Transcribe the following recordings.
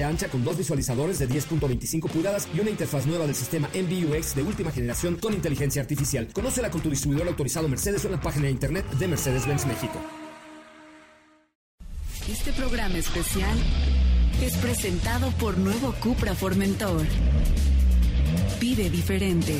ancha con dos visualizadores de 10.25 pulgadas y una interfaz nueva del sistema MBUX de última generación con inteligencia artificial. Conócela con tu distribuidor autorizado Mercedes en la página de internet de Mercedes-Benz México. Este programa especial es presentado por Nuevo Cupra Formentor. Pide diferente.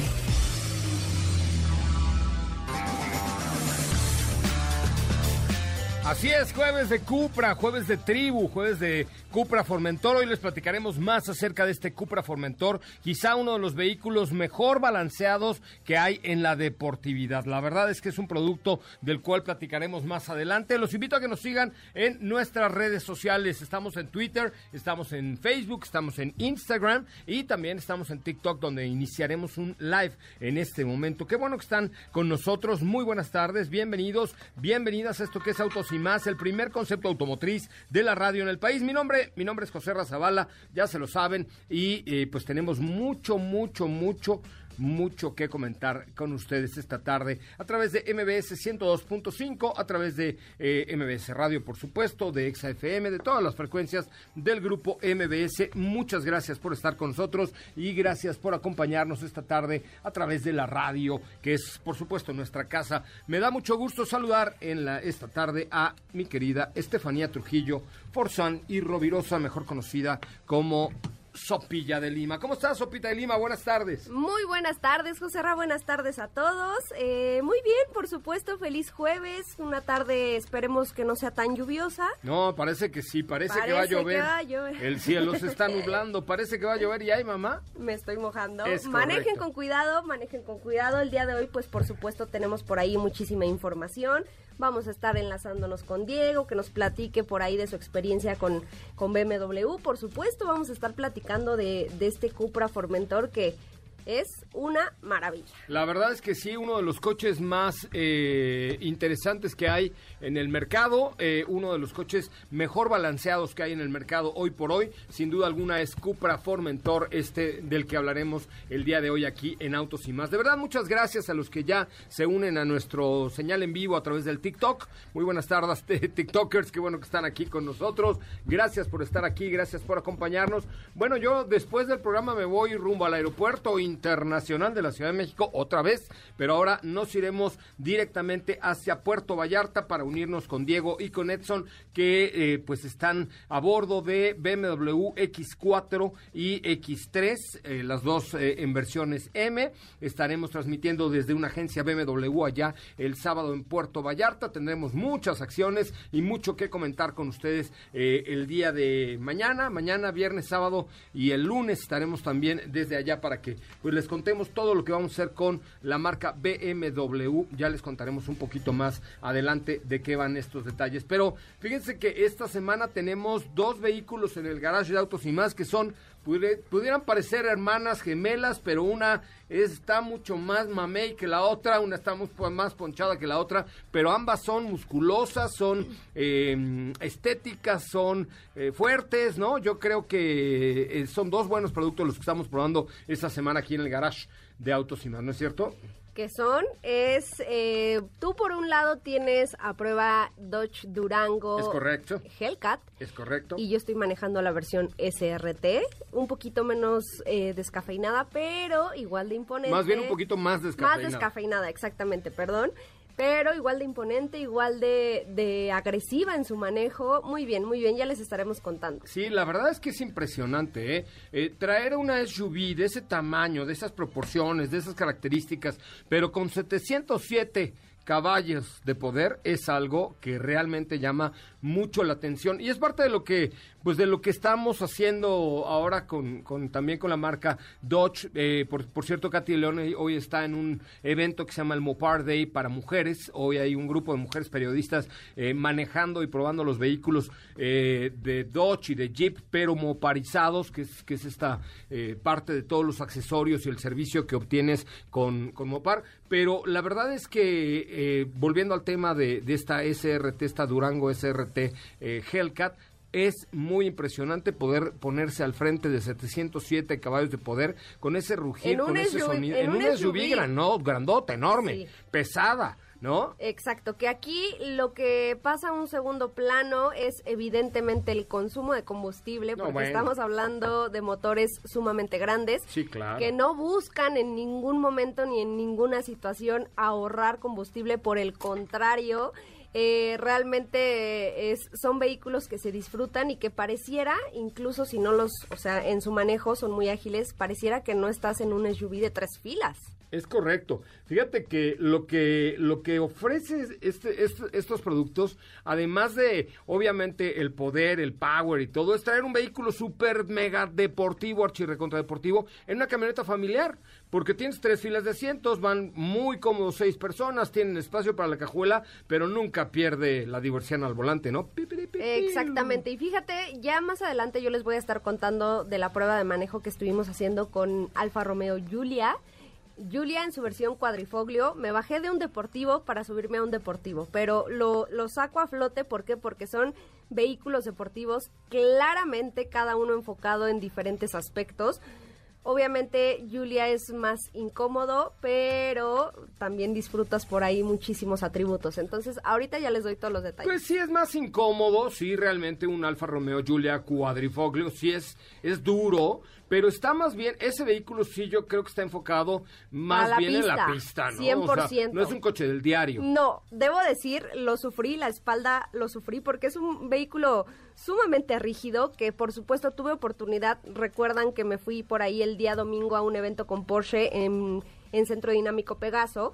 Así es, jueves de Cupra, jueves de tribu, jueves de Cupra Formentor. Hoy les platicaremos más acerca de este Cupra Formentor, quizá uno de los vehículos mejor balanceados que hay en la deportividad. La verdad es que es un producto del cual platicaremos más adelante. Los invito a que nos sigan en nuestras redes sociales. Estamos en Twitter, estamos en Facebook, estamos en Instagram y también estamos en TikTok donde iniciaremos un live en este momento. Qué bueno que están con nosotros. Muy buenas tardes, bienvenidos, bienvenidas a esto que es Autos y más, el primer concepto automotriz de la radio en el país. Mi nombre, mi nombre es José Razabala, ya se lo saben, y eh, pues tenemos mucho, mucho, mucho mucho que comentar con ustedes esta tarde a través de MBS 102.5, a través de eh, MBS Radio, por supuesto, de ExaFM, de todas las frecuencias del grupo MBS. Muchas gracias por estar con nosotros y gracias por acompañarnos esta tarde a través de la radio, que es, por supuesto, nuestra casa. Me da mucho gusto saludar en la, esta tarde a mi querida Estefanía Trujillo Forzán y Rovirosa, mejor conocida como Sopilla de Lima. ¿Cómo estás, Sopita de Lima? Buenas tardes. Muy buenas tardes, José Ra. Buenas tardes a todos. Eh, muy bien, por supuesto. Feliz jueves. Una tarde, esperemos que no sea tan lluviosa. No, parece que sí. Parece, que, va a llover. El cielo se está nublando. Parece que va a llover. ¿Y hay, mamá? Me estoy mojando. manejen con cuidado, manejen con cuidado. El día de hoy, pues, por supuesto, tenemos por ahí muchísima información. Vamos a estar enlazándonos con Diego, que nos platique por ahí de su experiencia con, con BMW. Por supuesto, vamos a estar platicando de, de este Cupra Formentor que es una maravilla. La verdad es que sí, uno de los coches más eh, interesantes que hay en el mercado, eh, uno de los coches mejor balanceados que hay en el mercado hoy por hoy, sin duda alguna es Cupra Formentor, este del que hablaremos el día de hoy aquí en Autos y más. De verdad, muchas gracias a los que ya se unen a nuestro señal en vivo a través del TikTok. Muy buenas tardes, TikTokers, qué bueno que están aquí con nosotros. Gracias por estar aquí, gracias por acompañarnos. Bueno, yo después del programa me voy rumbo al aeropuerto y Internacional de la Ciudad de México otra vez, pero ahora nos iremos directamente hacia Puerto Vallarta para unirnos con Diego y con Edson que eh, pues están a bordo de BMW X4 y X3, eh, las dos eh, en versiones M. Estaremos transmitiendo desde una agencia BMW allá el sábado en Puerto Vallarta. Tendremos muchas acciones y mucho que comentar con ustedes el día de mañana, mañana, viernes, sábado y el lunes estaremos también desde allá para que pues les contemos todo lo que vamos a hacer con la marca BMW. Ya les contaremos un poquito más adelante de qué van estos detalles. Pero fíjense que esta semana tenemos dos vehículos en el garage de autos y más que son pudieran parecer hermanas gemelas, pero una está mucho más mamey que la otra, una está más ponchada que la otra, pero ambas son musculosas, son eh, estéticas, son eh, fuertes, ¿no? Yo creo que eh, son dos buenos productos los que estamos probando esta semana aquí en el garage de Autos y más, ¿no es cierto? Que son es eh, tú por un lado tienes a prueba Dodge Durango es correcto. Hellcat. Es correcto. Y yo estoy manejando la versión SRT un poquito menos eh, descafeinada pero igual de imponente. Más bien un poquito más descafeinada. Más descafeinada exactamente perdón pero igual de imponente, igual de, de, agresiva en su manejo. Muy bien, muy bien, ya les estaremos contando. Sí, la verdad es que es impresionante, ¿eh? eh traer una SUV de ese tamaño, de esas proporciones, de esas características, pero con 707 caballos de poder es algo que realmente llama mucho la atención y es parte de lo que pues de lo que estamos haciendo ahora con, también con la marca Dodge. Eh, por, cierto, Katy León hoy está en un evento que se llama el Mopar Day para mujeres. Hoy hay un grupo de mujeres periodistas eh, manejando y probando los vehículos eh, de Dodge y de Jeep, pero moparizados, que es, que es esta parte de todos los accesorios y el servicio que obtienes con, con Mopar. Pero la verdad es que, volviendo al tema de, de esta SRT, esta Durango SRT Hellcat, es muy impresionante poder ponerse al frente de 707 caballos de poder con ese rugir, con ese sonido. En, un SUV, grandota, enorme, pesada. ¿No? Exacto, que aquí lo que pasa a un segundo plano es evidentemente el consumo de combustible, porque estamos hablando de motores sumamente grandes, sí, claro. que no buscan en ningún momento ni en ninguna situación ahorrar combustible, por el contrario, eh, realmente es, son vehículos que se disfrutan y que pareciera, incluso si no los, o sea, en su manejo son muy ágiles, pareciera que no estás en un SUV de tres filas. Es correcto. Fíjate que lo que lo que ofrece este, este, estos productos, además de obviamente el poder, el power y todo, es traer un vehículo súper mega deportivo, archirrecontra deportivo, en una camioneta familiar. Porque tienes tres filas de asientos, van muy cómodos seis personas, tienen espacio para la cajuela, pero nunca pierde la diversión al volante, ¿no? Exactamente. Y fíjate, ya más adelante yo les voy a estar contando de la prueba de manejo que estuvimos haciendo con Alfa Romeo Giulia Julia en su versión cuadrifoglio, me bajé de un deportivo para subirme a un deportivo, pero lo, lo saco a flote, ¿por qué? Porque son vehículos deportivos claramente cada uno enfocado en diferentes aspectos. Obviamente Julia es más incómodo, pero también disfrutas por ahí muchísimos atributos. Entonces, ahorita ya les doy todos los detalles. Pues sí es más incómodo, sí realmente un Alfa Romeo Julia cuadrifoglio, sí es, es duro, pero está más bien, ese vehículo sí yo creo que está enfocado más bien en la pista, ¿no? 100%. no es un coche del diario. No, debo decir, lo sufrí, la espalda lo sufrí porque es un vehículo sumamente rígido que por supuesto tuve oportunidad, recuerdan que me fui por ahí el día domingo a un evento con Porsche en, en Centro Dinámico Pegaso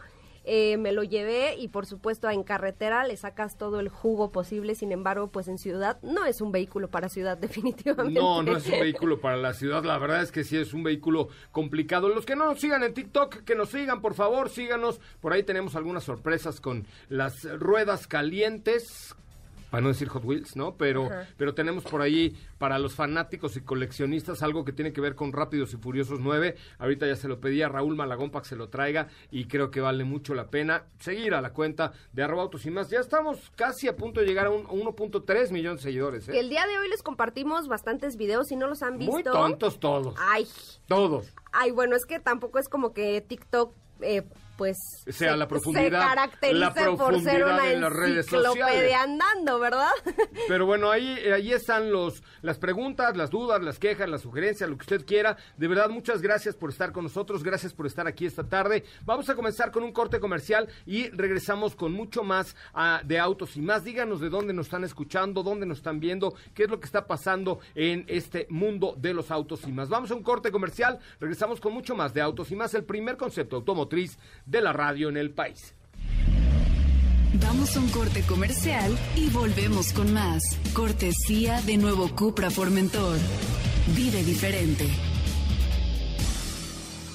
eh, me lo llevé y por supuesto en carretera le sacas todo el jugo posible, sin embargo, pues en ciudad no es un vehículo para ciudad definitivamente. No, no es un vehículo para la ciudad, la verdad es que sí es un vehículo complicado. Los que no nos sigan en TikTok, que nos sigan, por favor, síganos. Por ahí tenemos algunas sorpresas con las ruedas calientes para no decir Hot Wheels, ¿no? Pero, pero tenemos por ahí para los fanáticos y coleccionistas algo que tiene que ver con Rápidos y Furiosos 9. Ahorita ya se lo pedí a Raúl Malagón para que se lo traiga y creo que vale mucho la pena seguir a la cuenta de arroba autos y más. Ya estamos casi a punto de llegar a, un, 1.3 millones de seguidores. ¿eh? El día de hoy les compartimos bastantes videos, si no los han visto. Muy tontos todos. Ay. Todos. Ay, bueno, es que tampoco es como que TikTok... Eh, pues sea, la profundidad, se caracteriza por ser una en las redes sociales. andando, ¿verdad? Pero bueno, ahí, ahí están los, las preguntas, las dudas, las quejas, las sugerencias, lo que usted quiera. De verdad, muchas gracias por estar con nosotros, gracias por estar aquí esta tarde. Vamos a comenzar con un corte comercial y regresamos con mucho más ah, de autos y más. Díganos de dónde nos están escuchando, dónde nos están viendo, qué es lo que está pasando en este mundo de los autos y más. Vamos a un corte comercial, regresamos con mucho más de autos y más, el primer concepto automotriz de la radio en el país. Vamos a un corte comercial y volvemos con más. Cortesía de nuevo Cupra Formentor. Vive diferente.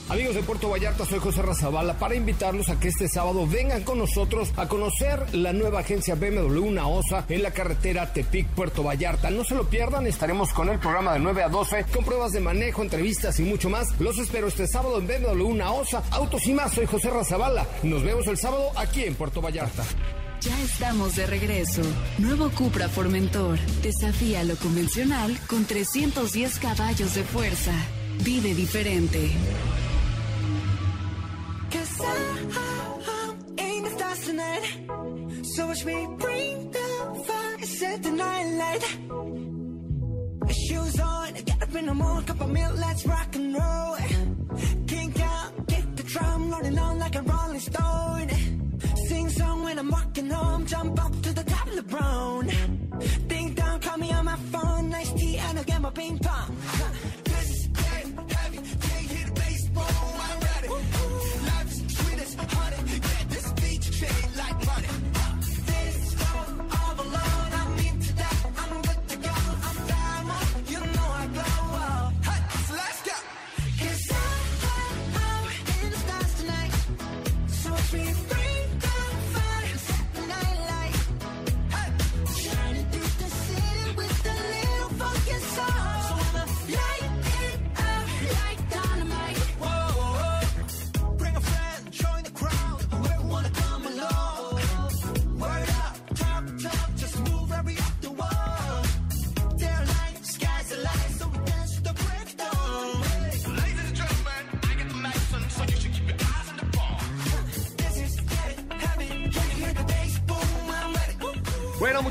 Amigos de Puerto Vallarta, soy José Razabala para invitarlos a que este sábado vengan con nosotros a conocer la nueva agencia BMW Una Osa en la carretera Tepic-Puerto Vallarta. No se lo pierdan, estaremos con el programa de 9 a 12 con pruebas de manejo, entrevistas y mucho más. Los espero este sábado en BMW Una Osa. Autos y más, soy José Razabala. Nos vemos el sábado aquí en Puerto Vallarta. Ya estamos de regreso. Nuevo Cupra Formentor. Desafía lo convencional con 310 caballos de fuerza. Vive diferente. So watch me bring the fire, set the night light. Shoes on, get up in the morning, cup of milk, let's rock and roll. Kink out, kick the drum rolling on like a rolling stone. Sing song when I'm walking home, jump up to the top of the brown.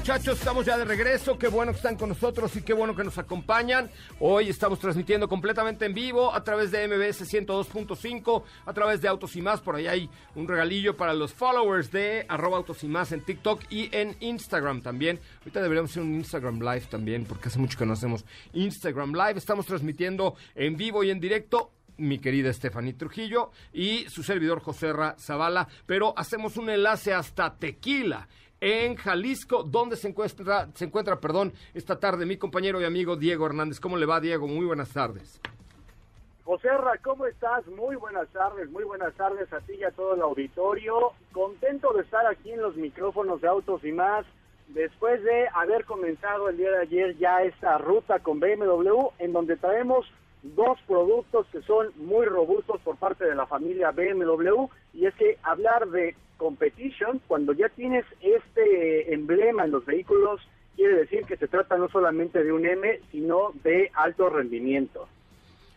Muchachos, estamos ya de regreso. Qué bueno que están con nosotros y qué bueno que nos acompañan. Hoy estamos transmitiendo completamente en vivo a través de MBS 102.5, a través de Autos y Más. Por ahí hay un regalillo para los followers de arroba Autos y Más en TikTok y en Instagram también. Ahorita deberíamos hacer un Instagram Live también, porque hace mucho que no hacemos Instagram Live. Estamos transmitiendo en vivo y en directo mi querida Stephanie Trujillo y su servidor José Zavala, pero hacemos un enlace hasta Tequila en Jalisco, donde se encuentra, se encuentra, perdón, esta tarde mi compañero y amigo Diego Hernández. ¿Cómo le va, Diego? Muy buenas tardes. José Ra, ¿cómo estás? Muy buenas tardes, muy buenas tardes a ti y a todo el auditorio. Contento de estar aquí en los micrófonos de Autos y más, después de haber comenzado el día de ayer ya esta ruta con BMW, en donde traemos dos productos que son muy robustos por parte de la familia BMW, y es que hablar de competition, cuando ya tienes este emblema en los vehículos, quiere decir que se trata no solamente de un M, sino de alto rendimiento.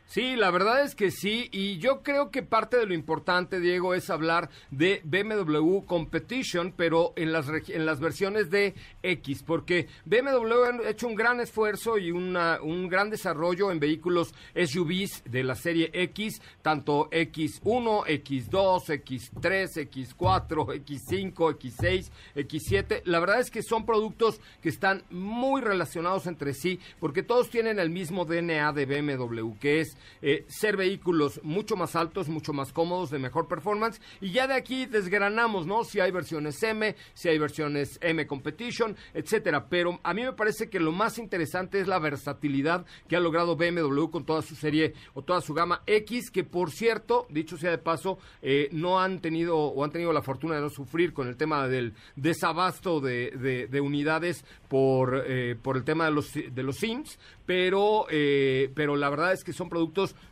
Sí, la verdad es que sí, y yo creo que parte de lo importante, Diego, es hablar de BMW Competition, pero en las, en las versiones de X, porque BMW ha hecho un gran esfuerzo y una, un gran desarrollo en vehículos SUVs de la serie X, tanto X1, X2, X3, X4, X5, X6, X7. La verdad es que son productos que están muy relacionados entre sí, porque todos tienen el mismo DNA de BMW, que es eh, ser vehículos mucho más altos, mucho más cómodos, de mejor performance. Y ya de aquí desgranamos, ¿no? Si hay versiones M, si hay versiones M Competition, etcétera. Pero a mí me parece que lo más interesante es la versatilidad que ha logrado BMW con toda su serie o toda su gama X, que por cierto, dicho sea de paso, eh, no han tenido o han tenido la fortuna de no sufrir con el tema del desabasto de, de, unidades por, eh, por el tema de los, de los SIMs, pero, pero la verdad es que son productos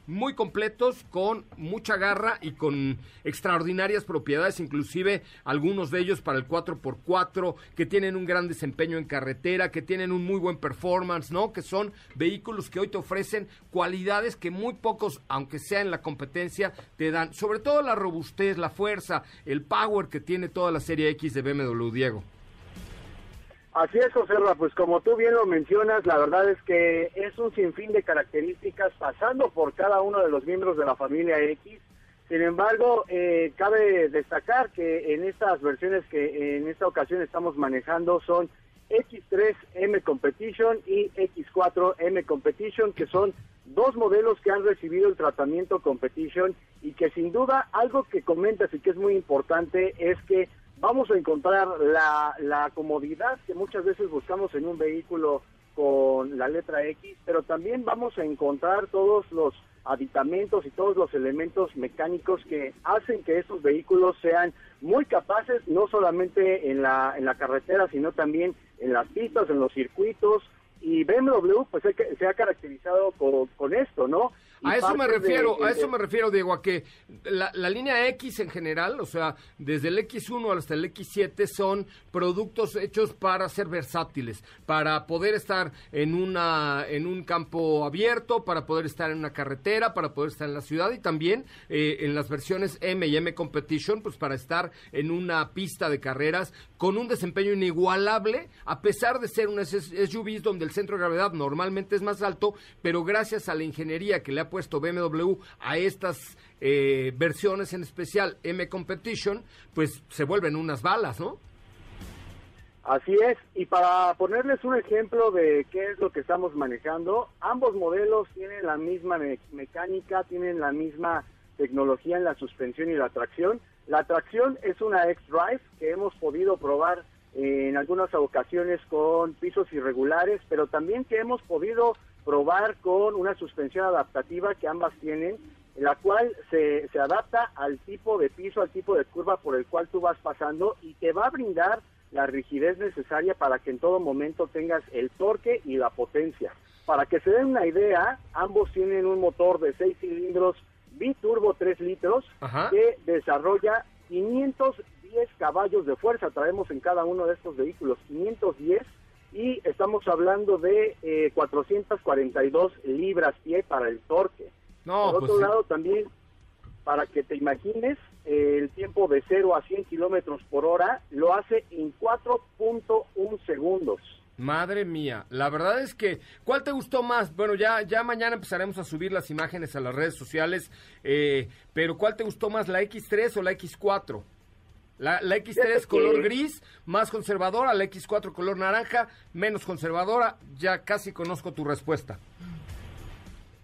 muy completos, con mucha garra y con extraordinarias propiedades, inclusive algunos de ellos para el 4x4, que tienen un gran desempeño en carretera, que tienen un muy buen performance, ¿no? Que son vehículos que hoy te ofrecen cualidades que muy pocos, aunque sea en la competencia, te dan. Sobre todo la robustez, la fuerza, el power que tiene toda la serie X de BMW, Diego. Así es, José pues como tú bien lo mencionas, la verdad es que es un sinfín de características pasando por cada uno de los miembros de la familia X. Sin embargo, eh, cabe destacar que en estas versiones que en esta ocasión estamos manejando son X3M Competition y X4M Competition, que son dos modelos que han recibido el tratamiento Competition y que sin duda algo que comentas y que es muy importante es que vamos a encontrar la, la comodidad que muchas veces buscamos en un vehículo con la letra X, pero también vamos a encontrar todos los aditamentos y todos los elementos mecánicos que hacen que estos vehículos sean muy capaces, no solamente en la, en la carretera, sino también en las pistas, en los circuitos, y BMW pues se ha caracterizado con, con esto, ¿no? A eso me refiero, a eso me refiero, Diego, a que la, línea X en general, o sea, desde el X1 hasta el X7 son productos hechos para ser versátiles, para poder estar en una en un campo abierto, para poder estar en una carretera, para poder estar en la ciudad y también eh, en las versiones M y M Competition, pues para estar en una pista de carreras con un desempeño inigualable, a pesar de ser un SUV donde el centro de gravedad normalmente es más alto, pero gracias a la ingeniería que le ha puesto BMW a estas eh, versiones en especial M Competition, pues se vuelven unas balas, ¿no? Así es, y para ponerles un ejemplo de qué es lo que estamos manejando, ambos modelos tienen la misma mecánica, tienen la misma tecnología en la suspensión y la tracción. La tracción es una X-Drive que hemos podido probar en algunas ocasiones con pisos irregulares, pero también que hemos podido probar con una suspensión adaptativa que ambas tienen, la cual se, se adapta al tipo de piso, al tipo de curva por el cual tú vas pasando y te va a brindar la rigidez necesaria para que en todo momento tengas el torque y la potencia. Para que se den una idea, ambos tienen un motor de 6 cilindros biturbo 3 litros que desarrolla 510 caballos de fuerza. Traemos en cada uno de estos vehículos 510 y estamos hablando de eh, 442 libras pie para el torque. No, Por pues otro lado, también, para que te imagines, el tiempo de 0 a 100 kilómetros por hora, lo hace en 4.1 segundos. Madre mía, la verdad es que, ¿cuál te gustó más? Bueno, ya, ya mañana empezaremos a subir las imágenes a las redes sociales, eh, pero ¿cuál te gustó más, la X3 o la X4? La, la X3 color gris, más conservadora, la X4 color naranja, menos conservadora, ya casi conozco tu respuesta.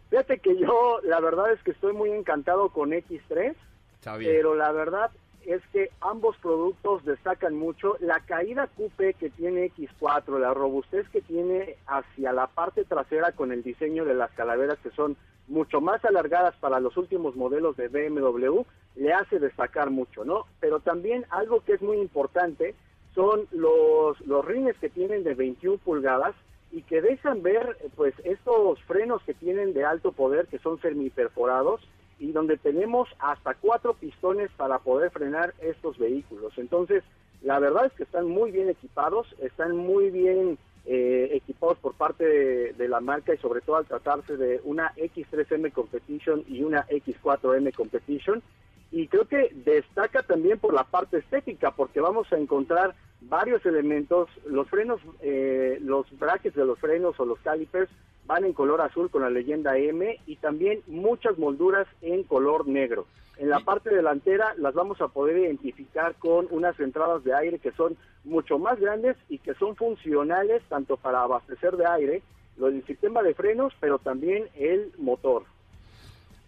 Fíjate que yo, la verdad es que estoy muy encantado con X3, pero la verdad es que ambos productos destacan mucho. La caída coupe que tiene X4, la robustez que tiene hacia la parte trasera con el diseño de las calaveras que son mucho más alargadas para los últimos modelos de BMW, le hace destacar mucho, ¿no? Pero también algo que es muy importante son los, los rines que tienen de 21 pulgadas y que dejan ver pues estos frenos que tienen de alto poder que son semiperforados y donde tenemos hasta cuatro pistones para poder frenar estos vehículos. Entonces, la verdad es que están muy bien equipados, están muy bien eh, equipados por parte de, la marca y sobre todo al tratarse de una X3M Competition y una X4M Competition. Y creo que destaca también por la parte estética, porque vamos a encontrar varios elementos, los frenos, eh, los brackets de los frenos o los calipers van en color azul con la leyenda M y también muchas molduras en color negro. En la parte delantera las vamos a poder identificar con unas entradas de aire que son mucho más grandes y que son funcionales tanto para abastecer de aire, el sistema de frenos, pero también el motor.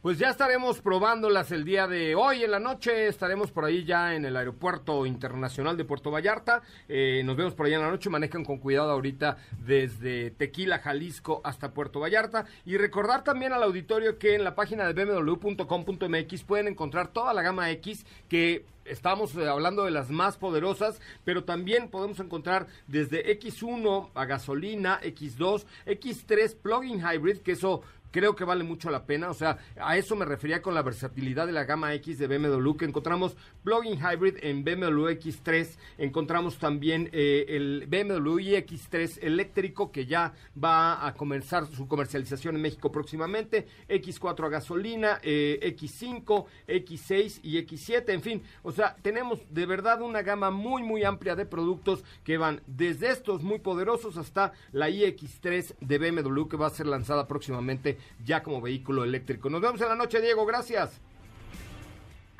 Pues ya estaremos probándolas el día de hoy en la noche. Estaremos por ahí ya en el Aeropuerto Internacional de Puerto Vallarta. Eh, nos vemos por ahí en la noche. Manejan con cuidado ahorita desde Tequila, Jalisco hasta Puerto Vallarta. Y recordar también al auditorio que en la página de bmw.com.mx pueden encontrar toda la gama X que estamos eh, hablando de las más poderosas, pero también podemos encontrar desde X1 a gasolina, X2, X3 plug-in hybrid, que eso creo que vale mucho la pena. O sea, a eso me refería con la versatilidad de la gama X de BMW, que encontramos plug-in hybrid en BMW X3, encontramos también eh, el BMW iX3 eléctrico, que ya va a comenzar su comercialización en México próximamente, X4 a gasolina, eh, X5, X6 y X7, en fin, o sea, tenemos de verdad una gama muy, muy amplia de productos que van desde estos muy poderosos hasta la iX3 de BMW, que va a ser lanzada próximamente ya como vehículo eléctrico. Nos vemos en la noche, Diego, gracias.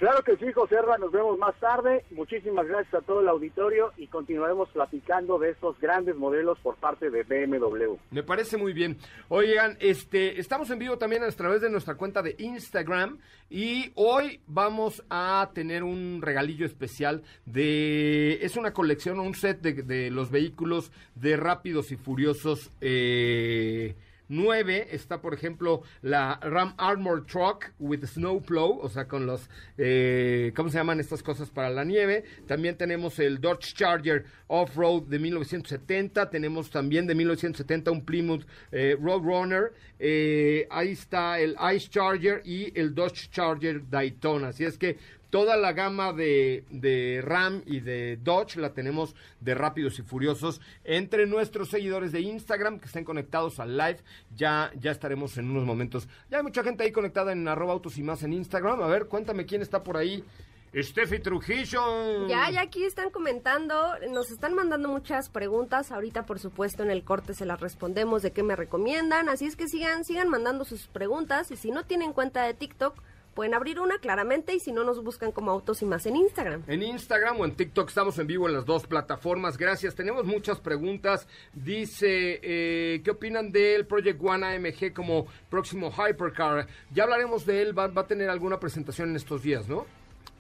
Claro que sí, José Herra, nos vemos más tarde. Muchísimas gracias a todo el auditorio y continuaremos platicando de estos grandes modelos por parte de BMW. Me parece muy bien. Oigan, este, estamos en vivo también a través de nuestra cuenta de Instagram y hoy vamos a tener un regalillo especial de, es una colección, un set de, de los vehículos de Rápidos y Furiosos. Eh, 9 está, por ejemplo, la Ram Armor Truck with Snowplow, o sea, con los, eh, ¿cómo se llaman estas cosas para la nieve? También tenemos el Dodge Charger Off-Road de 1970, tenemos también de 1970 un Plymouth eh, Roadrunner, eh, ahí está el Ice Charger y el Dodge Charger Daytona, así es que Toda la gama de, RAM y de Dodge la tenemos de Rápidos y Furiosos entre nuestros seguidores de Instagram que estén conectados al live. Ya, ya estaremos en unos momentos. Ya hay mucha gente ahí conectada en arroba autos y más en Instagram. A ver, cuéntame quién está por ahí. Steffi Trujillo. Ya, ya aquí están comentando, nos están mandando muchas preguntas. Ahorita, por supuesto, en el corte se las respondemos de qué me recomiendan. Así es que sigan, sigan mandando sus preguntas. Y si no tienen cuenta de TikTok, pueden abrir una claramente y si no nos buscan como Autos y más en Instagram. En Instagram o en TikTok estamos en vivo en las dos plataformas. Gracias. Tenemos muchas preguntas. Dice, eh, ¿qué opinan del Project One AMG como próximo Hypercar? Ya hablaremos de él. Va, va a tener alguna presentación en estos días, ¿no?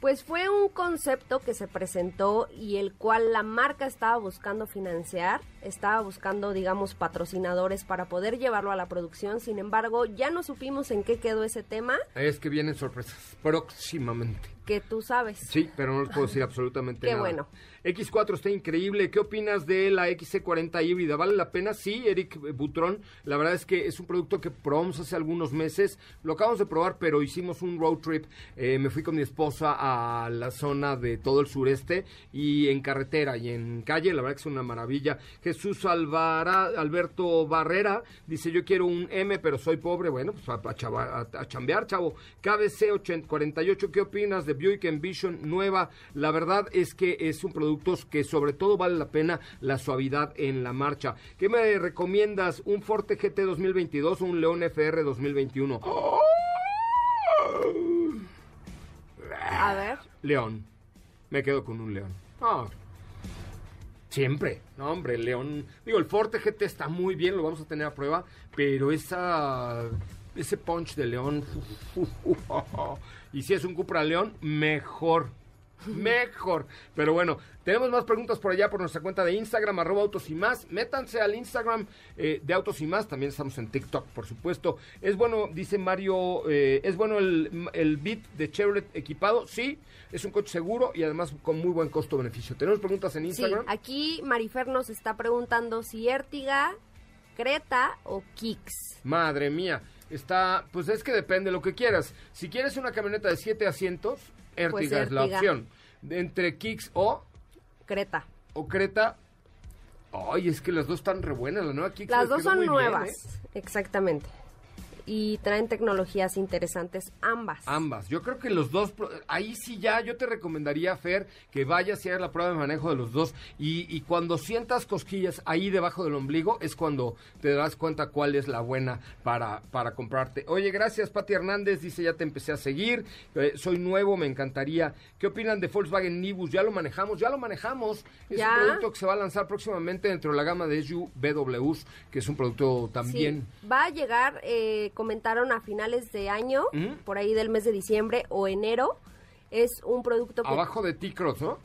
Pues fue un concepto que se presentó y el cual la marca estaba buscando financiar, estaba buscando, digamos, patrocinadores para poder llevarlo a la producción. Sin embargo, ya no supimos en qué quedó ese tema. Es que vienen sorpresas próximamente. Que tú sabes. Sí, pero no les puedo decir absolutamente nada. Qué bueno. X4 está increíble. ¿Qué opinas de la XC40 híbrida? ¿Vale la pena? Sí, Eric Butrón. La verdad es que es un producto que probamos hace algunos meses. Lo acabamos de probar, pero hicimos un road trip. Eh, me fui con mi esposa a la zona de todo el sureste y en carretera y en calle. La verdad que es una maravilla. Jesús Alvara, Alberto Barrera dice, yo quiero un M, pero soy pobre. Bueno, pues a, chambear, chavo. KBC 48, ¿qué opinas de Buick Envision nueva? La verdad es que es un producto que sobre todo vale la pena la suavidad en la marcha. ¿Qué me recomiendas? ¿Un Forte GT 2022 o un León FR 2021? A ver. León. Me quedo con un León. Ah, Siempre, no hombre, León. Digo, el Forte GT está muy bien, lo vamos a tener a prueba, pero esa ese punch de León. y si es un Cupra León, mejor. Mejor. Pero bueno, tenemos más preguntas por allá por nuestra cuenta de Instagram, arroba autos y más. Métanse al Instagram eh, de autos y más. También estamos en TikTok, por supuesto. Es bueno, dice Mario, eh, es bueno el, el Beat de Chevrolet equipado. Sí, es un coche seguro y además con muy buen costo-beneficio. ¿Tenemos preguntas en Instagram? Sí, aquí Marifer nos está preguntando si Ertiga, Creta o Kicks. Madre mía. Está, pues es que depende lo que quieras. Si quieres una camioneta de 7 asientos, Ertiga, pues es la opción. Entre Kicks o Creta. O Creta. Ay, es que las dos están re buenas. La nueva Kicks las dos son nuevas, ¿eh? exactamente y traen tecnologías interesantes ambas. Ambas. Yo creo que los dos, ahí sí ya yo te recomendaría, Fer, que vayas y hagas la prueba de manejo de los dos y, cuando sientas cosquillas ahí debajo del ombligo es cuando te das cuenta cuál es la buena para, para comprarte. Oye, gracias Pati Hernández, dice ya te empecé a seguir, eh, soy nuevo, me encantaría. ¿Qué opinan de Volkswagen Nibus? Ya lo manejamos, ya lo manejamos. Es un producto que se va a lanzar próximamente dentro de la gama de SUVs, que es un producto también... Va a llegar... Eh, comentaron a finales de año, por ahí del mes de diciembre o enero. Es un producto que... Abajo de T-Cross, ¿no?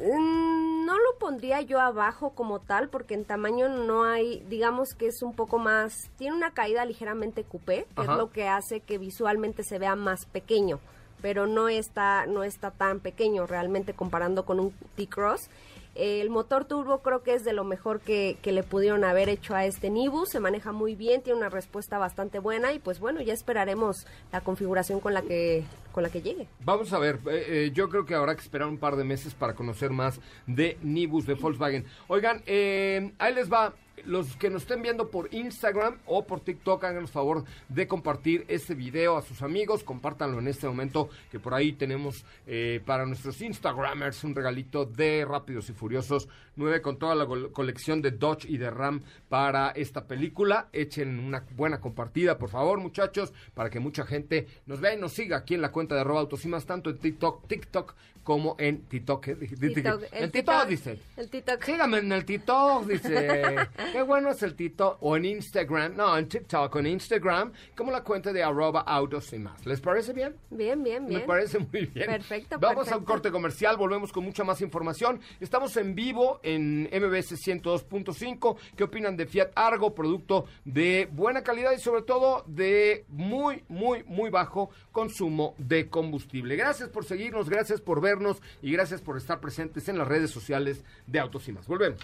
Mm, no lo pondría yo abajo como tal, porque en tamaño no hay, digamos que es un poco más, tiene una caída ligeramente coupé, que es lo que hace que visualmente se vea más pequeño, pero no está, no está tan pequeño realmente comparando con un T-Cross. El motor turbo creo que es de lo mejor que, le pudieron haber hecho a este Nibus. Se maneja muy bien, tiene una respuesta bastante buena y pues bueno, ya esperaremos la configuración con la que con la que llegue. Vamos a ver, eh, eh, yo creo que habrá que esperar un par de meses para conocer más de Nibus de Volkswagen. Oigan, eh, ahí les va los que nos estén viendo por Instagram o por TikTok, hagan el favor de compartir este video a sus amigos, compártanlo en este momento, que por ahí tenemos eh, para nuestros Instagramers un regalito de Rápidos y Furiosos 9 con toda la colección de Dodge y de Ram para esta película. Echen una buena compartida, por favor, muchachos, para que mucha gente nos vea y nos siga aquí en la cuenta de arroba autos y más, tanto en TikTok, TikTok como en TikTok. ¿eh? el TikTok, dice. El TikTok. Sígame en el TikTok, dice. Qué bueno es el TikTok. O en Instagram, no, en TikTok, en Instagram, como la cuenta de arroba autos y más. ¿Les parece bien? Bien, bien, bien. Me parece muy bien. Perfecto, Vamos a un corte comercial, volvemos con mucha más información. Estamos en vivo en MBS 102.5. ¿Qué opinan de Fiat Argo? Producto de buena calidad y sobre todo de muy, muy, muy bajo consumo de combustible. Gracias por seguirnos, gracias por ver y gracias por estar presentes en las redes sociales de Autos y más. Volvemos.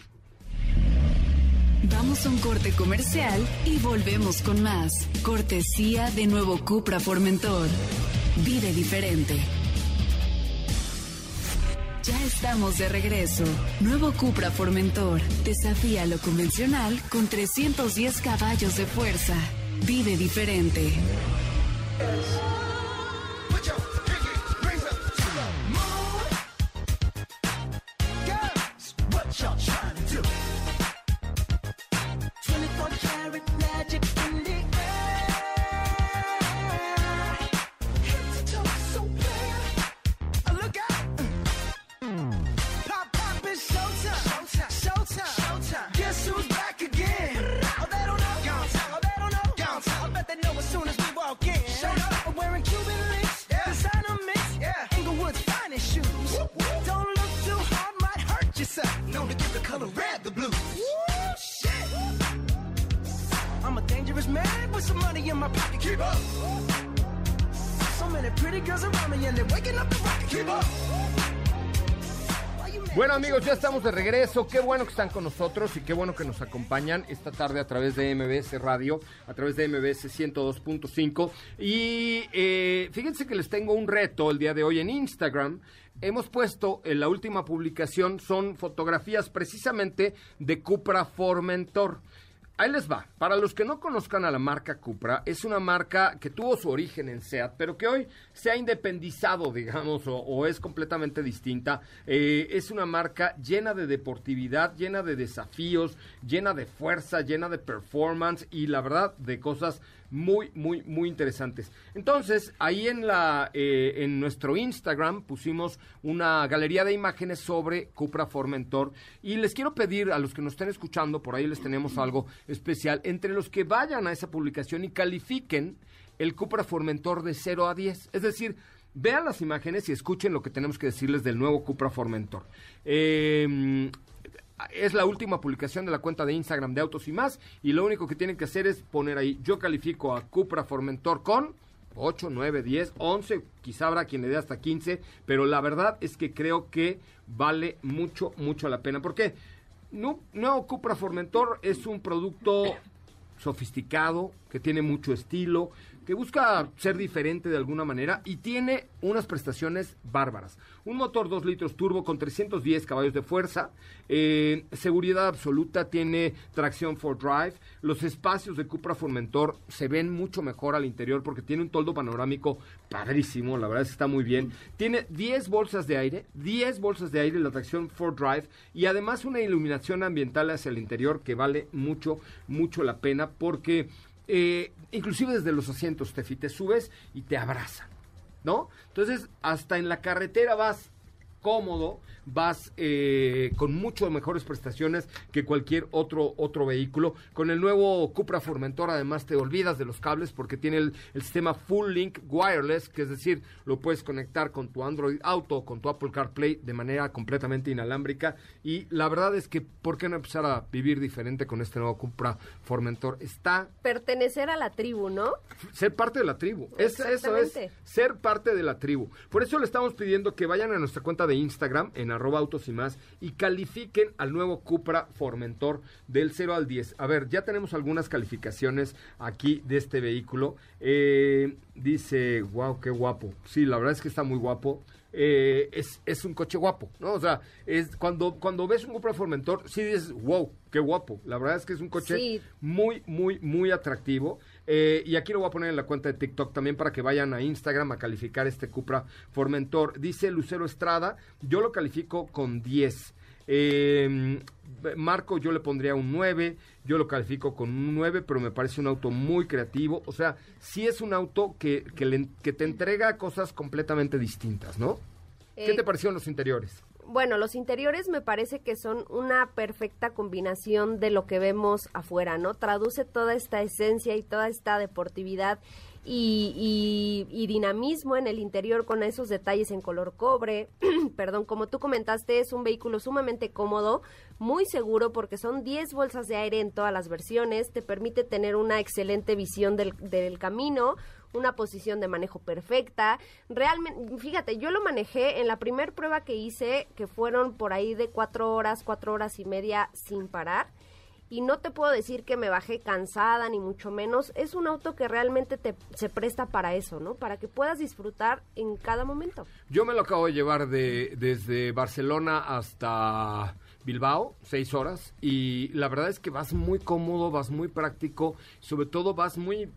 Vamos a un corte comercial y volvemos con más. Cortesía de nuevo Cupra Formentor. Vive diferente. Ya estamos de regreso. Nuevo Cupra Formentor. Desafía lo convencional con 310 caballos de fuerza. Vive diferente. Regreso. Qué bueno que están con nosotros y qué bueno que nos acompañan esta tarde a través de MBS Radio, a través de MBS 102.5. Y eh, fíjense que les tengo un reto el día de hoy en Instagram. Hemos puesto en la última publicación, son fotografías precisamente de Cupra Formentor. Ahí les va. Para los que no conozcan a la marca Cupra, es una marca que tuvo su origen en SEAT, pero que hoy se ha independizado, digamos, o, es completamente distinta. Eh, es una marca llena de deportividad, llena de desafíos, llena de fuerza, llena de performance y la verdad de cosas muy, muy, muy interesantes. Entonces, ahí en, la, eh, en nuestro Instagram pusimos una galería de imágenes sobre Cupra Formentor y les quiero pedir a los que nos estén escuchando, por ahí les tenemos algo especial, entre los que vayan a esa publicación y califiquen el Cupra Formentor de 0 a 10. Es decir, vean las imágenes y escuchen lo que tenemos que decirles del nuevo Cupra Formentor. Eh, es la última publicación de la cuenta de Instagram de Autos y más. Y lo único que tienen que hacer es poner ahí, yo califico a Cupra Formentor con 8, 9, 10, 11, quizá habrá quien le dé hasta 15, pero la verdad es que creo que vale mucho, mucho la pena. porque No, nuevo Cupra Formentor es un producto sofisticado, que tiene mucho estilo, que busca ser diferente de alguna manera y tiene unas prestaciones bárbaras. Un motor 2 litros turbo con 310 caballos de fuerza, eh, seguridad absoluta, tiene tracción for drive. Los espacios de Cupra Formentor se ven mucho mejor al interior porque tiene un toldo panorámico padrísimo, la verdad está muy bien. Tiene 10 bolsas de aire, 10 bolsas de aire, la tracción for drive y además una iluminación ambiental hacia el interior que vale mucho, mucho la pena porque eh, inclusive desde los asientos, te, te subes y te abrazan, ¿no? Entonces, hasta en la carretera vas cómodo, vas eh, con mucho mejores prestaciones que cualquier otro, otro vehículo. Con el nuevo Cupra Formentor, además, te olvidas de los cables porque tiene el, sistema Full Link Wireless, que es decir, lo puedes conectar con tu Android Auto, con tu Apple CarPlay de manera completamente inalámbrica. Y la verdad es que, ¿por qué no empezar a vivir diferente con este nuevo Cupra Formentor? Está... Pertenecer a la tribu, ¿no? Ser parte de la tribu. eso es ser parte de la tribu. Por eso le estamos pidiendo que vayan a nuestra cuenta de Instagram, en arroba autos y más, y califiquen al nuevo Cupra Formentor del 0 al 10. A ver, ya tenemos algunas calificaciones aquí de este vehículo. Eh, dice, wow, qué guapo. Sí, la verdad es que está muy guapo. Eh, es, es, un coche guapo, ¿no? O sea, es cuando, cuando ves un Cupra Formentor, sí dices, wow, qué guapo. La verdad es que es un coche muy, muy, muy atractivo. Eh, y aquí lo voy a poner en la cuenta de TikTok también para que vayan a Instagram a calificar este Cupra Formentor. Dice Lucero Estrada, yo lo califico con 10. Eh, Marco yo le pondría un 9, yo lo califico con un 9, pero me parece un auto muy creativo. O sea, sí es un auto que, que, te entrega cosas completamente distintas, ¿no? ¿Qué te eh, parecieron los interiores? bueno, los interiores me parece que son una perfecta combinación de lo que vemos afuera, ¿no? Traduce toda esta esencia y toda esta deportividad y, y, dinamismo en el interior con esos detalles en color cobre. Perdón, como tú comentaste, es un vehículo sumamente cómodo, muy seguro porque son 10 bolsas de aire en todas las versiones, te permite tener una excelente visión del, camino, una posición de manejo perfecta. Realmente, fíjate, yo lo manejé en la primer prueba que hice, que fueron por ahí de cuatro horas, cuatro horas y media sin parar. Y no te puedo decir que me bajé cansada, ni mucho menos. Es un auto que realmente te, se presta para eso, ¿no? Para que puedas disfrutar en cada momento. Yo me lo acabo de llevar de, desde Barcelona hasta Bilbao, seis horas, y la verdad es que vas muy cómodo, vas muy práctico, sobre todo vas muy,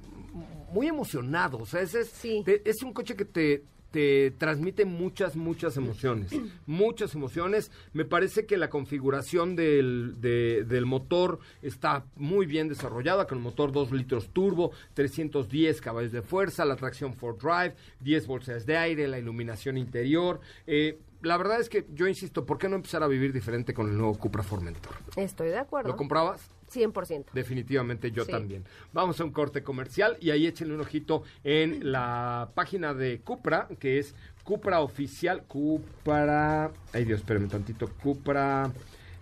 muy emocionado. O sea, es, es un coche que te, te transmite muchas, muchas emociones. muchas emociones. Me parece que la configuración del, del motor está muy bien desarrollada, con el motor 2 litros turbo, 310 caballos de fuerza, la tracción 4Drive, 10 bolsas de aire, la iluminación interior. Eh, la verdad es que yo insisto, ¿por qué no empezar a vivir diferente con el nuevo Cupra Formentor? Estoy de acuerdo. ¿Lo comprabas? 100%. Definitivamente yo también. Vamos a un corte comercial y ahí échenle un ojito en la página de Cupra, que es Cupra Oficial, Cupra... Ay Dios, espérame tantito, Cupra...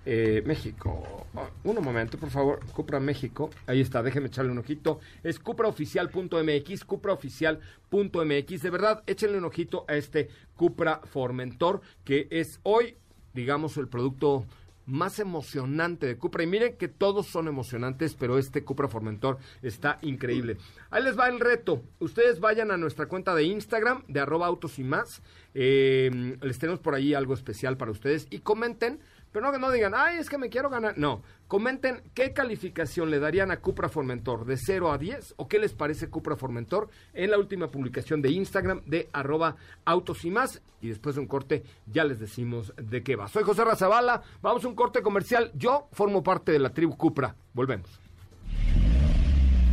Eh, México. un momento, por favor. Cupra México. Ahí está, déjenme echarle un ojito. Es cupraoficial.mx, cupraoficial.mx. De verdad, échenle un ojito a este Cupra Formentor, que es hoy digamos, el producto más emocionante de Cupra. Y miren que todos son emocionantes, pero este Cupra Formentor está increíble. Ahí les va el reto. Ustedes vayan a nuestra cuenta de Instagram, de arroba autos y más. Eh, les tenemos por ahí algo especial para ustedes. Y comenten pero no que no digan, ay, es que me quiero ganar. No, comenten qué calificación le darían a Cupra Formentor de 0 a 10 o qué les parece Cupra Formentor en la última publicación de Instagram de arroba autos y más. Y después de un corte ya les decimos de qué va. Soy José Razabala, vamos a un corte comercial. Yo formo parte de la tribu Cupra. Volvemos.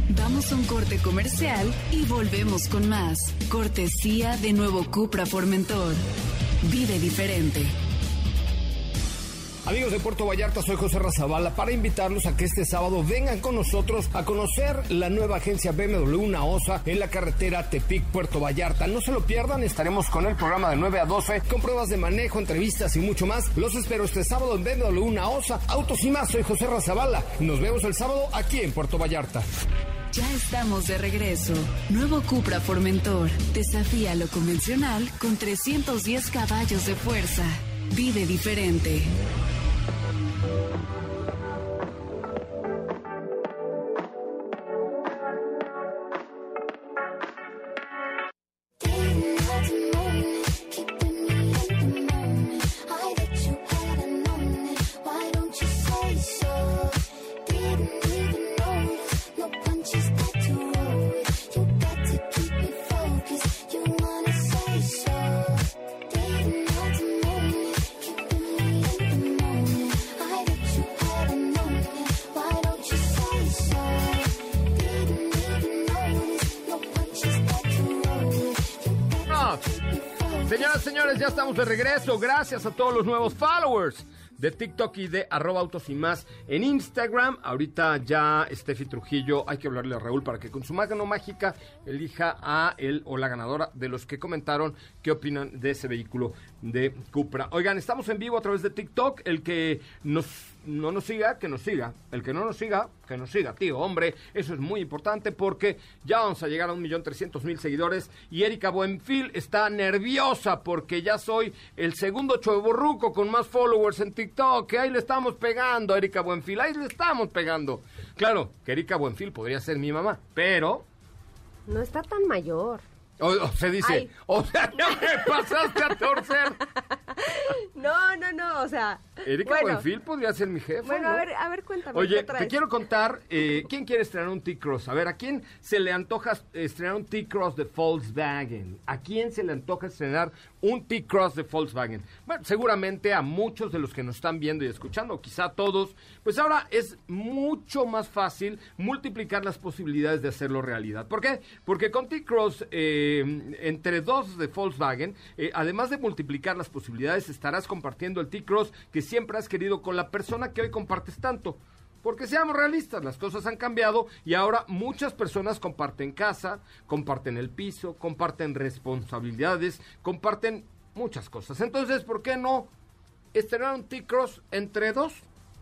Vamos a un corte comercial y volvemos con más. Cortesía de nuevo Cupra Formentor. Vive diferente. Amigos de Puerto Vallarta, soy José Razabala para invitarlos a que este sábado vengan con nosotros a conocer la nueva agencia BMW Una Osa en la carretera Tepic-Puerto Vallarta. No se lo pierdan, estaremos con el programa de 9 a 12 con pruebas de manejo, entrevistas y mucho más. Los espero este sábado en BMW Una Osa, Autos y más. Soy José Razabala. Nos vemos el sábado aquí en Puerto Vallarta. Ya estamos de regreso. Nuevo Cupra Formentor. Desafía lo convencional con 310 caballos de fuerza. Vive diferente. Ya estamos de regreso. Gracias a todos los nuevos followers de TikTok y de arroba autos y más en Instagram. Ahorita ya Steffi Trujillo, hay que hablarle a Raúl para que con su mano mágica elija a él o la ganadora de los que comentaron qué opinan de ese vehículo de Cupra. Oigan, estamos en vivo a través de TikTok. El que nos, no nos siga, que nos siga. El que no nos siga, que nos siga, tío. Hombre, eso es muy importante porque ya vamos a llegar a un millón trescientos mil seguidores. Y Erika Buenfil está nerviosa porque ya soy el segundo choborruco con más followers en TikTok. Que ahí le estamos pegando Erika Buenfil. Ahí le estamos pegando. Claro, que Erika Buenfil podría ser mi mamá, pero... No está tan mayor. O, se dice, o sea, ya me pasaste a torcer. No, no, no, o sea. Erika Buenfil podría ser mi jefe. Bueno, a ver, a ver, cuéntame. Oye, te quiero contar, eh, ¿quién quiere estrenar un T-Cross? A ver, ¿a quién se le antoja estrenar un T-Cross de Volkswagen? ¿A quién se le antoja estrenar un T-Cross de Volkswagen? Bueno, seguramente a muchos de los que nos están viendo y escuchando, quizá a todos, pues ahora es mucho más fácil multiplicar las posibilidades de hacerlo realidad. ¿Por qué? Porque con T-Cross, eh, entre dos de Volkswagen, eh, además de multiplicar las posibilidades, estarás compartiendo el T-Cross que siempre has querido con la persona que hoy compartes tanto. Porque seamos realistas, las cosas han cambiado y ahora muchas personas comparten casa, comparten el piso, comparten responsabilidades, comparten muchas cosas. Entonces, ¿por qué no estrenar un T-Cross entre dos?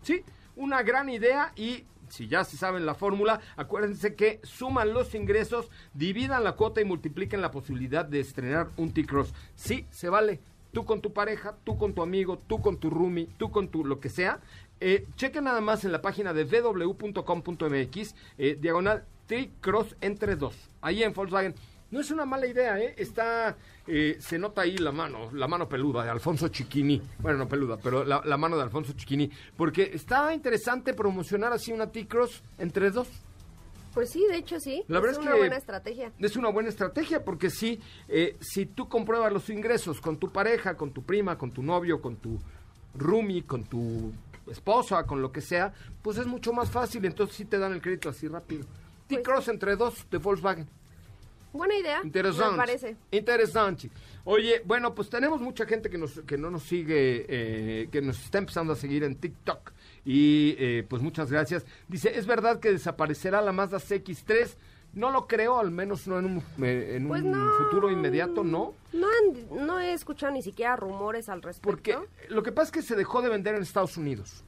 Sí, una gran idea y si ya se saben la fórmula, acuérdense que suman los ingresos, dividan la cuota y multipliquen la posibilidad de estrenar un T-Cross. Sí, se vale. Tú con tu pareja, tú con tu amigo, tú con tu roomie, tú con tu lo que sea. Eh, chequen nada más en la página de www.com.mx, eh, diagonal T-Cross entre dos. Ahí en Volkswagen. No es una mala idea, ¿eh? Está, eh, se nota ahí la mano, la mano peluda de Alfonso Chiquini. Bueno, no peluda, pero la, la mano de Alfonso Chiquini. Porque está interesante promocionar así una T-Cross entre dos. Pues sí, de hecho sí. La es una buena estrategia. Es una buena estrategia porque sí, eh, si tú compruebas los ingresos con tu pareja, con tu prima, con tu novio, con tu roomie, con tu esposa, con lo que sea, pues es mucho más fácil. Entonces sí te dan el crédito así rápido. Pues T-Cross entre dos de Volkswagen. Buena idea. Interesante. Me parece. Interesante. Oye, bueno, pues tenemos mucha gente que, nos, que no nos sigue, eh, que nos está empezando a seguir en TikTok. Y eh, pues muchas gracias. Dice, ¿es verdad que desaparecerá la Mazda CX3? No lo creo, al menos no en un, eh, en pues un futuro inmediato, ¿no? No, no he escuchado ni siquiera rumores al respecto. Porque lo que pasa es que se dejó de vender en Estados Unidos.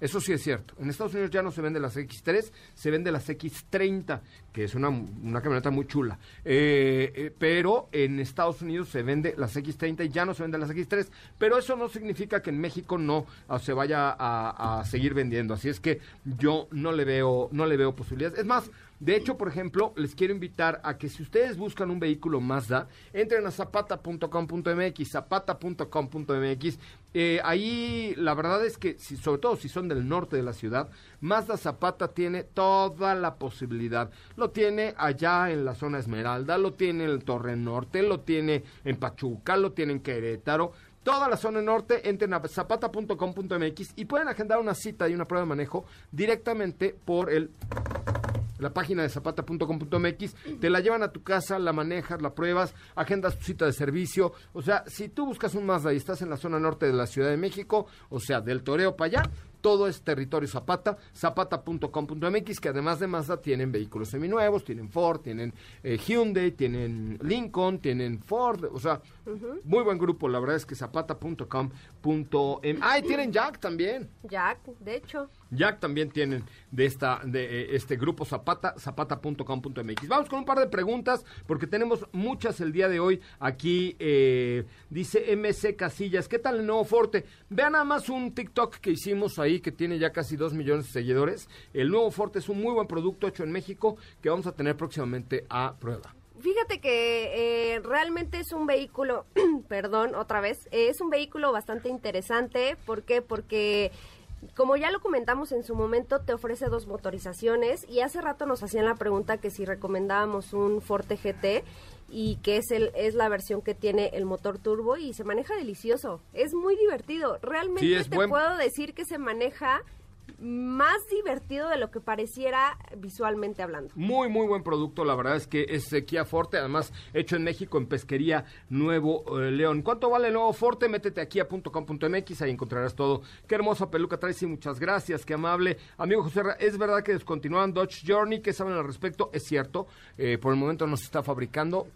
Eso sí es cierto. En Estados Unidos ya no se vende las X3, se vende las X30, que es una, una camioneta muy chula. Eh, eh, pero en Estados Unidos se vende las X30 y ya no se vende las X3. Pero eso no significa que en México no ah, se vaya a, a seguir vendiendo. Así es que yo no le veo, no le veo posibilidades. Es más, de hecho, por ejemplo, les quiero invitar a que si ustedes buscan un vehículo Mazda, entren a zapata.com.mx, zapata.com.mx. Eh, ahí la verdad es que, sobre todo si son del norte de la ciudad, Mazda Zapata tiene toda la posibilidad. Lo tiene allá en la zona Esmeralda, lo tiene en el Torre Norte, lo tiene en Pachuca, lo tiene en Querétaro toda la zona norte, entren a zapata.com.mx y pueden agendar una cita y una prueba de manejo directamente por el la página de zapata.com.mx, te la llevan a tu casa, la manejas, la pruebas, agendas tu cita de servicio. O sea, si tú buscas un Mazda y estás en la zona norte de la Ciudad de México, o sea, del Toreo para allá, todo es territorio Zapata, zapata.com.mx, que además de Mazda tienen vehículos seminuevos, tienen Ford, tienen eh, Hyundai, tienen Lincoln, tienen Ford, o sea, muy buen grupo, la verdad es que zapata.com.mx. Ah, tienen Jack también. Jack, de hecho. Jack también tienen de esta de eh, este grupo Zapata, zapata.com.mx. Vamos con un par de preguntas porque tenemos muchas el día de hoy aquí. Eh, dice MC Casillas, ¿qué tal el nuevo Forte? Vean nada más un TikTok que hicimos ahí que tiene ya casi dos millones de seguidores. El nuevo Forte es un muy buen producto hecho en México que vamos a tener próximamente a prueba. Fíjate que eh, realmente es un vehículo, perdón, otra vez, es un vehículo bastante interesante. ¿Por qué? Porque como ya lo comentamos en su momento, te ofrece dos motorizaciones y hace rato nos hacían la pregunta que si recomendábamos un Forte GT y que es el es la versión que tiene el motor turbo y se maneja delicioso. Es muy divertido. Realmente te puedo decir que se maneja más divertido de lo que pareciera visualmente hablando. Muy, muy buen producto, la verdad es que es Kia Forte, además hecho en México en Pesquería Nuevo eh, León. ¿Cuánto vale el nuevo Forte? Métete aquí a .com.mx, ahí encontrarás todo. Qué hermosa peluca traes y muchas gracias, qué amable. Amigo José, es verdad que descontinúan Dodge Journey, ¿qué saben al respecto? Es cierto, eh, por el momento no se está fabricando.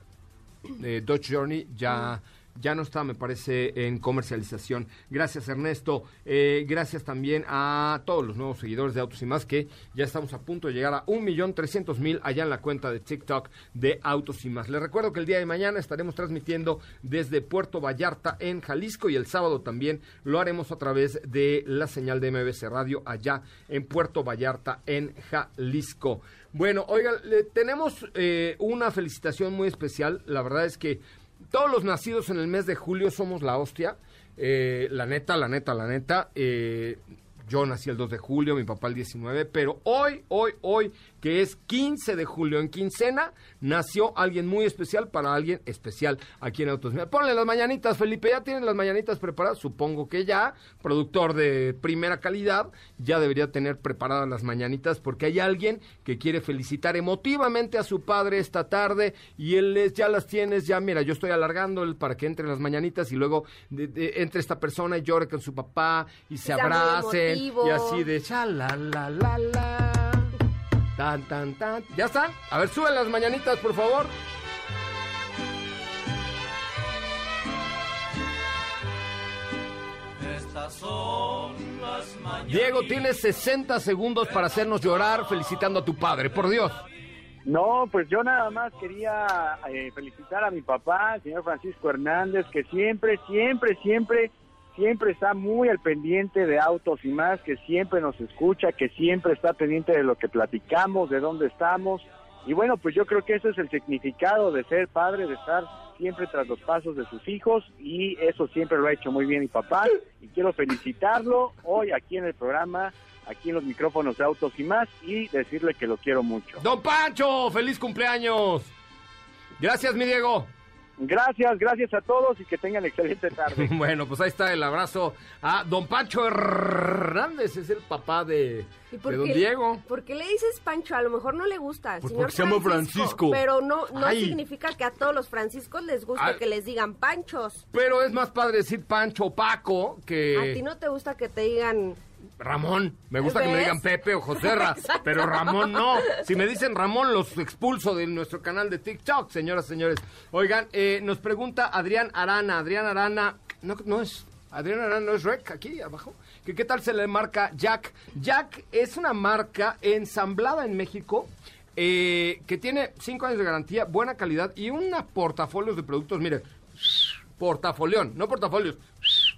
Eh, Dodge Journey ya ya no está, me parece, en comercialización. Gracias, Ernesto. Eh, gracias también a todos los nuevos seguidores de Autos y Más, que ya estamos a punto de llegar a un millón trescientos mil allá en la cuenta de TikTok de Autos y Más. Les recuerdo que el día de mañana estaremos transmitiendo desde Puerto Vallarta en Jalisco y el sábado también lo haremos a través de la señal de MBC Radio allá en Puerto Vallarta en Jalisco. Bueno, oigan, tenemos eh, una felicitación muy especial. La verdad es que todos los nacidos en el mes de julio somos la hostia. Eh, la neta, la neta, la neta. Eh, yo nací el 2 de julio, mi papá el 19, pero hoy, hoy, hoy que es 15 de julio. En quincena, nació alguien muy especial para alguien especial aquí en Autos. Ponle las mañanitas, Felipe, ya tienen las mañanitas preparadas, supongo que ya, productor de primera calidad, ya debería tener preparadas las mañanitas porque hay alguien que quiere felicitar emotivamente a su padre esta tarde y él les, ya las tienes, ya mira, yo estoy alargando para que entren las mañanitas y luego entre esta persona y llore con su papá y se abracen y así de cha la la la la Tan, tan, tan. ¿Ya están? A ver, suben las mañanitas, por favor. Estas son las mañanitas. Diego, tienes 60 segundos para hacernos llorar felicitando a tu padre, por Dios. No, pues yo nada más quería eh, felicitar a mi papá, el señor Francisco Hernández, que siempre, siempre, siempre siempre está muy al pendiente de autos y más, que siempre nos escucha, que siempre está pendiente de lo que platicamos, de dónde estamos. Y bueno, pues yo creo que ese es el significado de ser padre, de estar siempre tras los pasos de sus hijos y eso siempre lo ha hecho muy bien mi papá y quiero felicitarlo hoy aquí en el programa, aquí en los micrófonos de Autos y más y decirle que lo quiero mucho. Don Pancho, feliz cumpleaños. Gracias, mi Diego. Gracias, gracias a todos y que tengan excelente tarde. bueno, pues ahí está el abrazo a don Pancho Hernández, es el papá de, don Diego. ¿Por qué le dices Pancho? A lo mejor no le gusta. Pues porque se llama Francisco. Pero no, no significa que a todos los franciscos les guste que les digan Panchos. Pero es más padre decir Pancho o Paco que... A ti no te gusta que te digan Ramón. Me gusta que me digan Pepe o Joserra, pero Ramón no. Si me dicen Ramón, los expulso de nuestro canal de TikTok, señoras, señores. Oigan, eh, nos pregunta Adrián Arana. Adrián Arana, no, no es, Adrián Arana no es Rec aquí abajo. qué tal se le marca Jack. Jack es una marca ensamblada en México. Eh, que tiene 5 años de garantía, buena calidad y una portafolio de productos, mire, portafolión, no portafolios,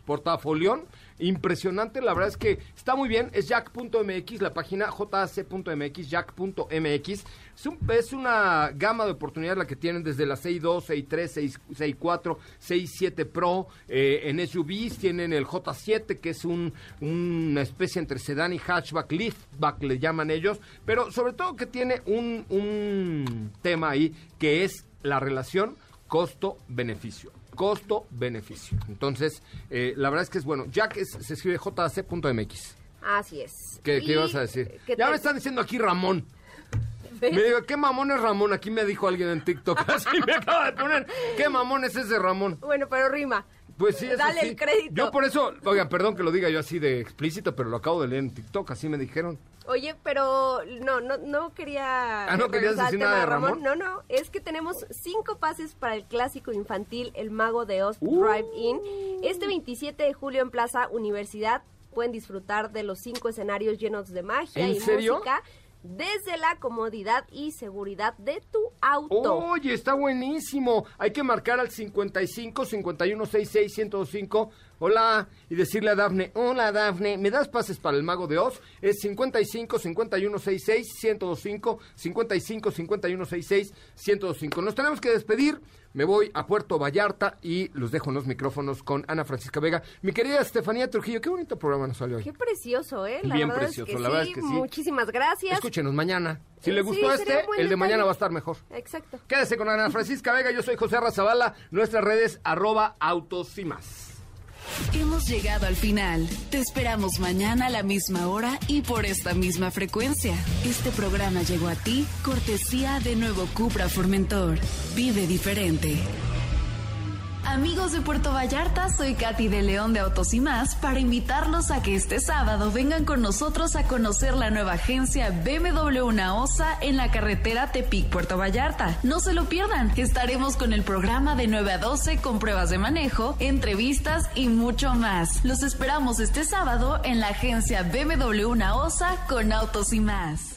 portafolión impresionante. La verdad es que está muy bien. Es jack.mx, la página jac.mx, jack.mx. Es, un, es una gama de oportunidades la que tienen desde la 6.2, 6.3, 6.4, 6.7 Pro. Eh, en SUVs tienen el J7, que es un, una especie entre sedán y hatchback, liftback le llaman ellos. Pero sobre todo que tiene un, un tema ahí que es la relación costo-beneficio costo-beneficio. Entonces, eh, la verdad es que es bueno. Jack se escribe jc.mx. Así es. ¿Qué, ¿qué ibas a decir? Ya me están diciendo aquí Ramón. Me digo, ¿qué mamón es Ramón? Aquí me dijo alguien en TikTok. Así me acaba de poner. ¿Qué mamón es ese Ramón? Bueno, pero rima. Pues sí, Dale el crédito. Yo por eso, oigan, perdón que lo diga yo así de explícito, pero lo acabo de leer en TikTok, así me dijeron. Oye, pero no, no, no quería. Ah, no querías decir nada de Ramón? No, no, es que tenemos cinco pases para el clásico infantil El Mago de Oz uh. Drive-In. Este 27 de julio en Plaza Universidad pueden disfrutar de los cinco escenarios llenos de magia y música desde la comodidad y seguridad de tu auto. Oye, está buenísimo. Hay que marcar al 55 51 66 105 hola, y decirle a Dafne, hola Dafne, ¿me das pases para el Mago de Oz? Es 55 51 66 1025 55 51 66 1025. Nos tenemos que despedir. Me voy a Puerto Vallarta y los dejo en los micrófonos con Ana Francisca Vega. Mi querida Estefanía Trujillo, qué bonito programa nos salió hoy. Qué precioso, ¿eh? La Bien precioso, la verdad es que sí. Muchísimas gracias. Escúchenos mañana. Si le gustó este, el de mañana va a estar mejor. Exacto. Quédese con Ana Francisca Vega, yo soy José Razabala, nuestras redes arroba autos y más. Hemos llegado al final. Te esperamos mañana a la misma hora y por esta misma frecuencia. Este programa llegó a ti cortesía de Nuevo Cupra Formentor. Vive diferente. Amigos de Puerto Vallarta, soy Katy de León de Autos y más para invitarlos a que este sábado vengan con nosotros a conocer la nueva agencia BMW Osa en la carretera Tepic Puerto Vallarta. No se lo pierdan, estaremos con el programa de 9 a 12 con pruebas de manejo, entrevistas y mucho más. Los esperamos este sábado en la agencia BMW Osa con Autos y más.